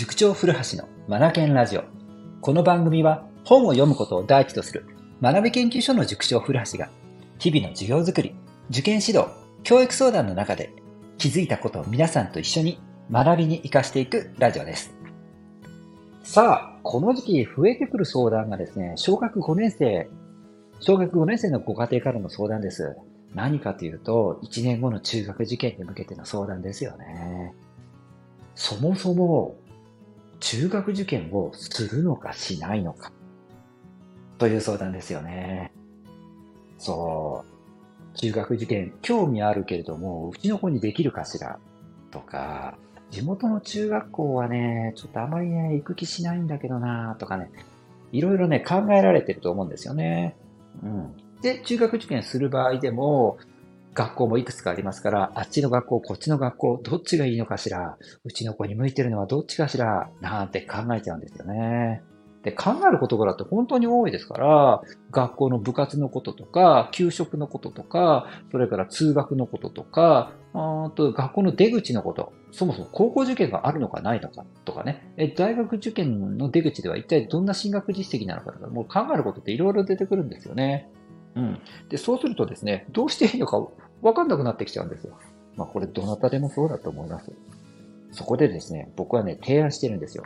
塾長古橋のマナケンラジオ。この番組は本を読むことを第一とする学び研究所の塾長古橋が日々の授業づくり、受験指導、教育相談の中で気づいたことを皆さんと一緒に学びに活かしていくラジオです。さあ、この時期増えてくる相談がですね、小学5年生、小学5年生のご家庭からの相談です。何かというと、1年後の中学受験に向けての相談ですよね。そもそも中学受験をするのかしないのかという相談ですよね。そう。中学受験興味あるけれども、うちの子にできるかしら？とか、地元の中学校はね、ちょっとあまりね、行く気しないんだけどなとかね、いろいろね、考えられてると思うんですよね。うん。で、中学受験する場合でも、学校もいくつかありますから、あっちの学校、こっちの学校、どっちがいいのかしら、うちの子に向いてるのはどっちかしら、なんて考えちゃうんですよね。で、考えることからって本当に多いですから、学校の部活のこととか、給食のこととか、それから通学のこととか、あと学校の出口のこと、そもそも高校受験があるのかないのかとかね、え大学受験の出口では一体どんな進学実績なのかとか、もう考えることっていろいろ出てくるんですよね。うん。で、そうするとですね、どうしていいのかわかんなくなってきちゃうんですよ。まあこれどなたでもそうだと思います。そこでですね、僕はね、提案してるんですよ。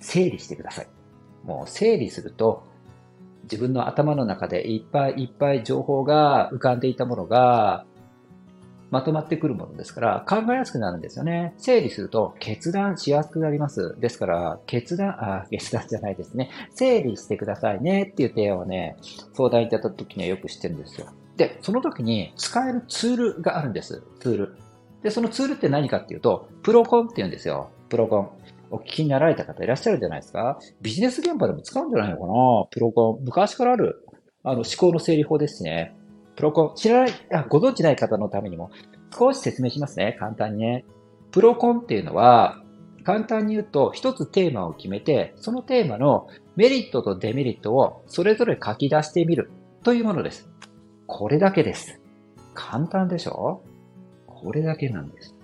整理してください。もう整理すると、自分の頭の中でいっぱいいっぱい情報が浮かんでいたものが、まとまってくるものですから、考えやすくなるんですよね。整理すると決断しやすくなります。ですから、決断、あ、決断じゃないですね。整理してくださいねっていう提案をね、相談いただいた時にはよく知ってるんですよ。で、その時に使えるツールがあるんです。ツール。で、そのツールって何かっていうと、プロコンって言うんですよ。プロコン。お聞きになられた方いらっしゃるじゃないですか。ビジネス現場でも使うんじゃないのかなプロコン。昔からある、あの、思考の整理法ですね。プロコン。知らない、あご存知ない方のためにも、少し説明しますね。簡単にね。プロコンっていうのは、簡単に言うと、一つテーマを決めて、そのテーマのメリットとデメリットをそれぞれ書き出してみるというものです。これだけです。簡単でしょ？これだけなんです。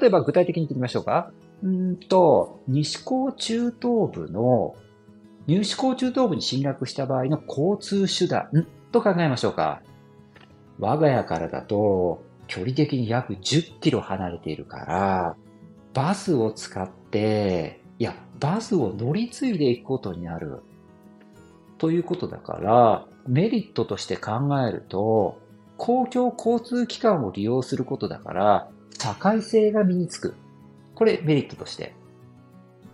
例えば具体的に言ってみましょうか。うんと、西高中等部の、入試高中等部に進学した場合の交通手段と考えましょうか。我が家からだと、距離的に約10キロ離れているから、バスを使って、いや、バスを乗り継いでいくことになる。ということだから、メリットとして考えると、公共交通機関を利用することだから、社会性が身につく。これメリットとして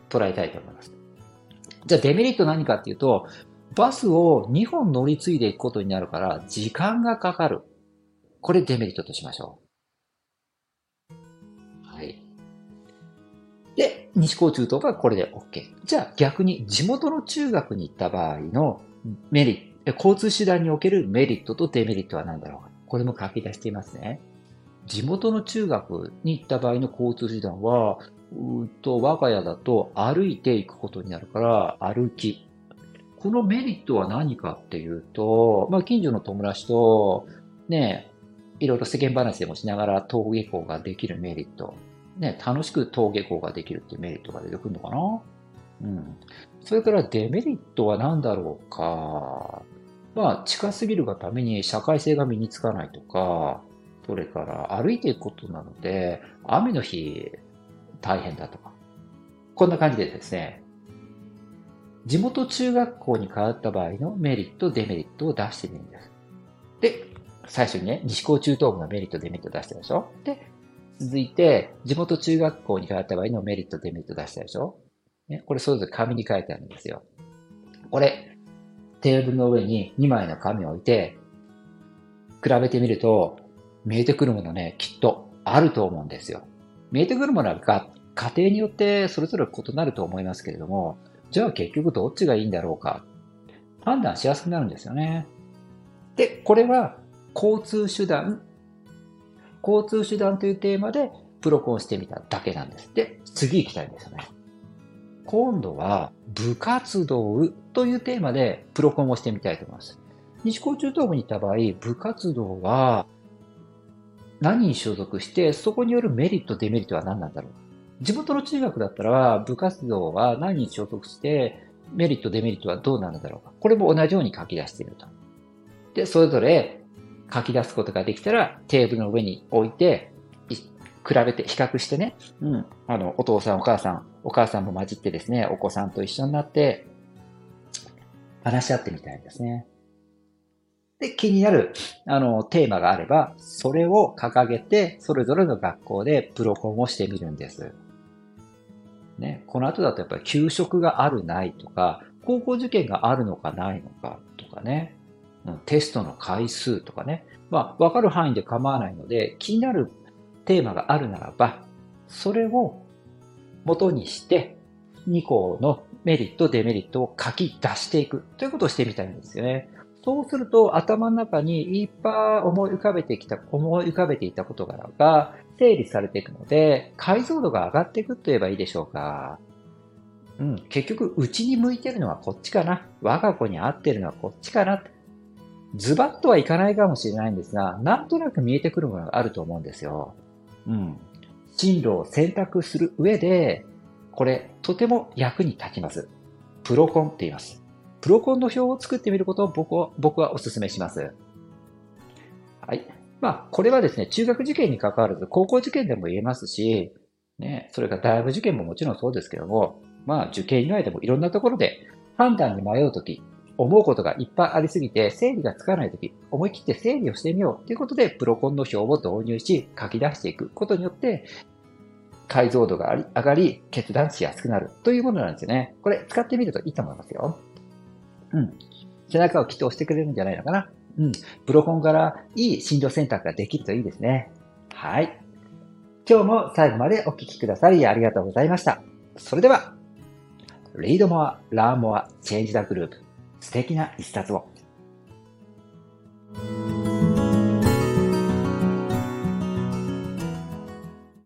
捉えたいと思います。じゃあデメリット何かっていうと、バスを2本乗り継いでいくことになるから、時間がかかる。これデメリットとしましょう。はい。で、西高中等がこれで OK。じゃあ逆に地元の中学に行った場合のメリット、交通手段におけるメリットとデメリットは何だろうか。これも書き出していますね。地元の中学に行った場合の交通手段は、うと我が家だと歩いていくことになるから歩き。このメリットは何かっていうと、まあ近所の友達とね、いろいろ世間話でもしながら登下校ができるメリット。ね、楽しく登下校ができるっていうメリットが出てくるのかな？うん。それからデメリットは何だろうか。まあ、近すぎるがために社会性が身につかないとか、それから歩いていくことなので、雨の日大変だとか。こんな感じでですね、地元中学校に通った場合のメリット、デメリットを出してみるんです。で、最初にね、西高中等部のメリット、デメリット出したでしょ？で、続いて、地元中学校に通った場合のメリット、デメリット出したでしょ？ね、これそれぞれ紙に書いてあるんですよ。これ、テーブルの上に2枚の紙を置いて、比べてみると、見えてくるものね、きっとあると思うんですよ。見えてくるものは家庭によってそれぞれ異なると思いますけれども、じゃあ結局どっちがいいんだろうか。判断しやすくなるんですよね。で、これは交通手段、交通手段というテーマでプロコンしてみただけなんです。で、次行きたいんですよね。今度は部活動というテーマでプロコンをしてみたいと思います。西高中等部に行った場合、部活動は何に所属して、そこによるメリット、デメリットは何なんだろう地元の中学だったら、部活動は何に所属して、メリット、デメリットはどうなるんだろうか。これも同じように書き出していると。で、それぞれ書き出すことができたら、テーブルの上に置いて、比べて、比較してね、うん。あの、お父さん、お母さん、お母さんも混じってですね、お子さんと一緒になって、話し合ってみたいですね。で、気になる、あの、テーマがあれば、それを掲げて、それぞれの学校でプロコンをしてみるんです。ね、この後だとやっぱり給食があるないとか、高校受験があるのかないのかとかね、うん、テストの回数とかね、まあ、わかる範囲で構わないので、気になるテーマがあるならば、それを元にして、2校のメリット、デメリットを書き出していく。ということをしてみたいんですよね。そうすると頭の中にいっぱい思い浮かべてきた、思い浮かべていたことが整理されていくので、解像度が上がっていくと言えばいいでしょうか。うん、結局、うちに向いてるのはこっちかな。我が子に合ってるのはこっちかな。ズバッとはいかないかもしれないんですが、なんとなく見えてくるものがあると思うんですよ。うん。進路を選択する上で、これ、とても役に立ちます。プロコンって言います。プロコンの表を作ってみることを僕は僕はお勧めします。はい。まあ、これはですね、中学受験に関わらず、高校受験でも言えますし、ね、それから大学受験ももちろんそうですけども、まあ、受験以外でもいろんなところで判断に迷うとき、思うことがいっぱいありすぎて、整理がつかないとき、思い切って整理をしてみようということで、プロコンの表を導入し、書き出していくことによって、解像度があり上がり、決断しやすくなるというものなんですよね。これ、使ってみるといいと思いますよ。うん。背中をきっと押してくれるんじゃないのかな。うん。プロコンからいい診療選択ができるといいですね。はい。今日も最後までお聴きくださりありがとうございました。それでは、Read More, Learn More, Change the Group 素敵な一冊を。